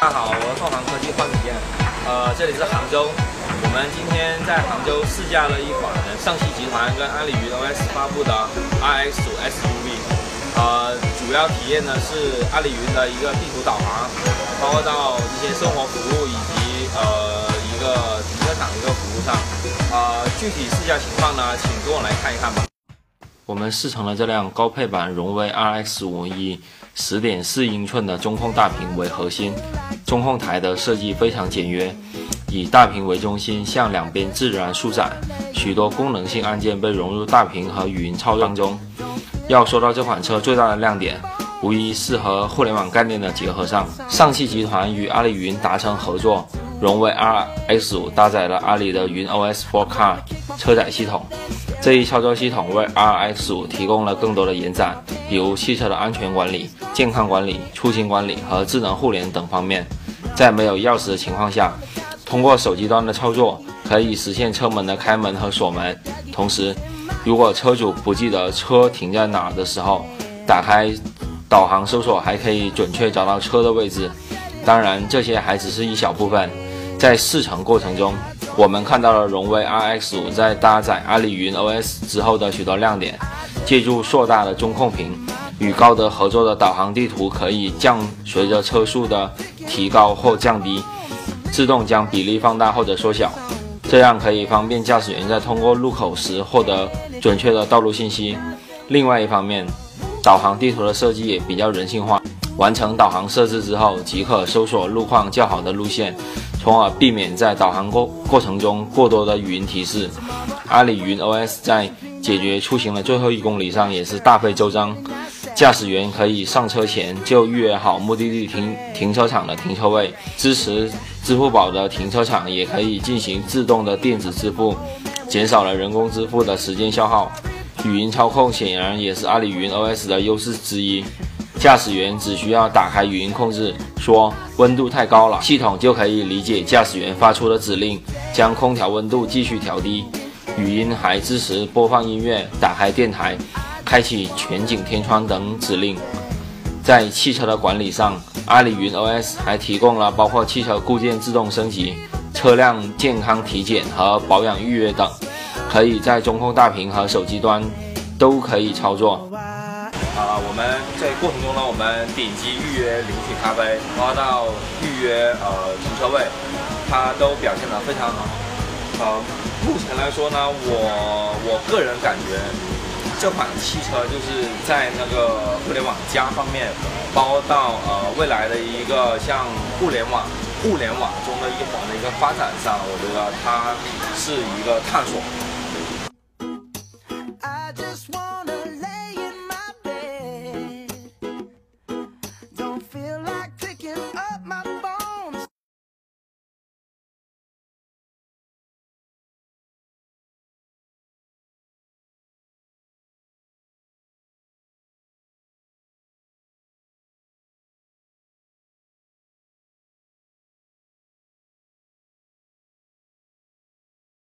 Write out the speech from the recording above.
大家好，我是凤凰科技换子健，呃，这里是杭州，我们今天在杭州试驾了一款上汽集团跟阿里云 OS 发布的 RX 五 SUV，呃，主要体验呢是阿里云的一个地图导航，包括到一些生活服务以及呃一个停车场的一个服务上，呃，具体试驾情况呢，请跟我来看一看吧。我们试乘了这辆高配版荣威 RX 五以十点四英寸的中控大屏为核心，中控台的设计非常简约，以大屏为中心，向两边自然舒展，许多功能性按键被融入大屏和语音操作当中。要说到这款车最大的亮点，无疑是和互联网概念的结合上。上汽集团与阿里云达成合作，荣威 RX 五搭载了阿里的云 OS for Car 车载系统。这一操作系统为 RX 五提供了更多的延展，比如汽车的安全管理、健康管理、出行管理和智能互联等方面。在没有钥匙的情况下，通过手机端的操作可以实现车门的开门和锁门。同时，如果车主不记得车停在哪的时候，打开导航搜索还可以准确找到车的位置。当然，这些还只是一小部分。在试乘过程中，我们看到了荣威 RX 五在搭载阿里云 OS 之后的许多亮点。借助硕大的中控屏与高德合作的导航地图，可以降随着车速的提高或降低，自动将比例放大或者缩小，这样可以方便驾驶员在通过路口时获得准确的道路信息。另外一方面，导航地图的设计也比较人性化。完成导航设置之后，即可搜索路况较好的路线，从而避免在导航过过程中过多的语音提示。阿里云 OS 在解决出行的最后一公里上也是大费周章，驾驶员可以上车前就预约好目的地停停车场的停车位，支持支付宝的停车场也可以进行自动的电子支付，减少了人工支付的时间消耗。语音操控显然也是阿里云 OS 的优势之一。驾驶员只需要打开语音控制，说温度太高了，系统就可以理解驾驶员发出的指令，将空调温度继续调低。语音还支持播放音乐、打开电台、开启全景天窗等指令。在汽车的管理上，阿里云 OS 还提供了包括汽车固件自动升级、车辆健康体检和保养预约等，可以在中控大屏和手机端都可以操作。我们在过程中呢，我们点击预约领取咖啡，然后到预约呃停车位，它都表现得非常好。呃，目前来说呢，我我个人感觉这款汽车就是在那个互联网加方面，包括到呃未来的一个像互联网互联网中的一环的一个发展上，我觉得它是一个探索。